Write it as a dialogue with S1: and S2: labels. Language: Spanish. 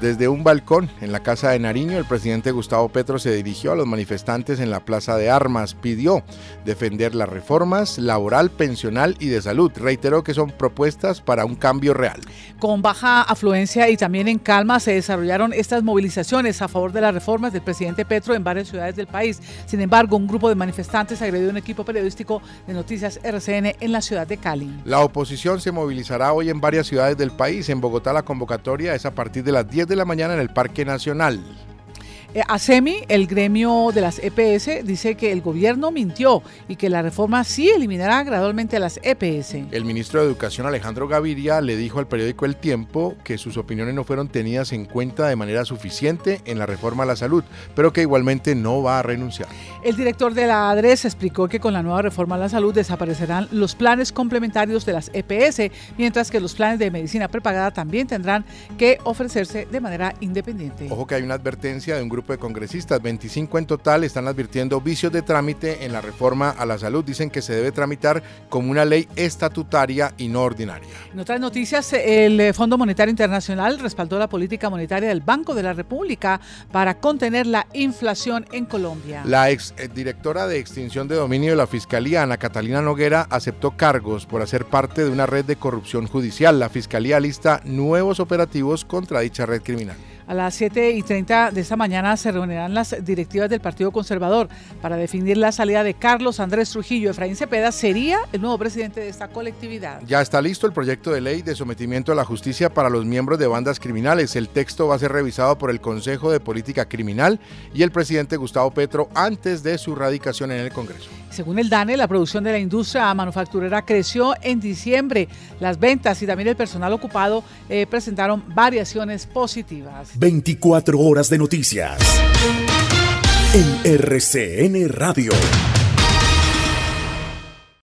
S1: Desde un balcón en la Casa de Nariño, el presidente Gustavo Petro se dirigió a los manifestantes en la Plaza de Armas. Pidió defender las reformas laboral, pensional y de salud. Reiteró que son propuestas para un cambio real.
S2: Con baja afluencia y también en calma se desarrollaron estas movilizaciones a favor de las reformas del presidente Petro en varias ciudades del país. Sin embargo, un grupo de manifestantes agredió un equipo periodístico de Noticias RCN en la ciudad de Cali.
S1: La oposición se movilizará hoy en varias ciudades del país. En Bogotá la convocatoria es a partir de las 10 de la mañana en el Parque Nacional.
S2: Eh, ASEMI, el gremio de las EPS, dice que el gobierno mintió y que la reforma sí eliminará gradualmente a las EPS.
S1: El ministro de Educación Alejandro Gaviria le dijo al periódico El Tiempo que sus opiniones no fueron tenidas en cuenta de manera suficiente en la reforma a la salud, pero que igualmente no va a renunciar.
S2: El director de la ADRES explicó que con la nueva reforma a la salud desaparecerán los planes complementarios de las EPS, mientras que los planes de medicina prepagada también tendrán que ofrecerse de manera independiente.
S1: Ojo que hay una advertencia de un grupo de congresistas, 25 en total, están advirtiendo vicios de trámite en la reforma a la salud. Dicen que se debe tramitar como una ley estatutaria y no ordinaria.
S2: En otras noticias, el Fondo Monetario Internacional respaldó la política monetaria del Banco de la República para contener la inflación en Colombia.
S1: La ex directora de extinción de dominio de la Fiscalía, Ana Catalina Noguera, aceptó cargos por hacer parte de una red de corrupción judicial. La Fiscalía lista nuevos operativos contra dicha red criminal.
S2: A las 7 y 30 de esta mañana se reunirán las directivas del Partido Conservador para definir la salida de Carlos Andrés Trujillo. Efraín Cepeda sería el nuevo presidente de esta colectividad.
S1: Ya está listo el proyecto de ley de sometimiento a la justicia para los miembros de bandas criminales. El texto va a ser revisado por el Consejo de Política Criminal y el presidente Gustavo Petro antes de su radicación en el Congreso.
S2: Según el DANE, la producción de la industria manufacturera creció en diciembre. Las ventas y también el personal ocupado eh, presentaron variaciones positivas.
S3: 24 horas de noticias. En RCN Radio.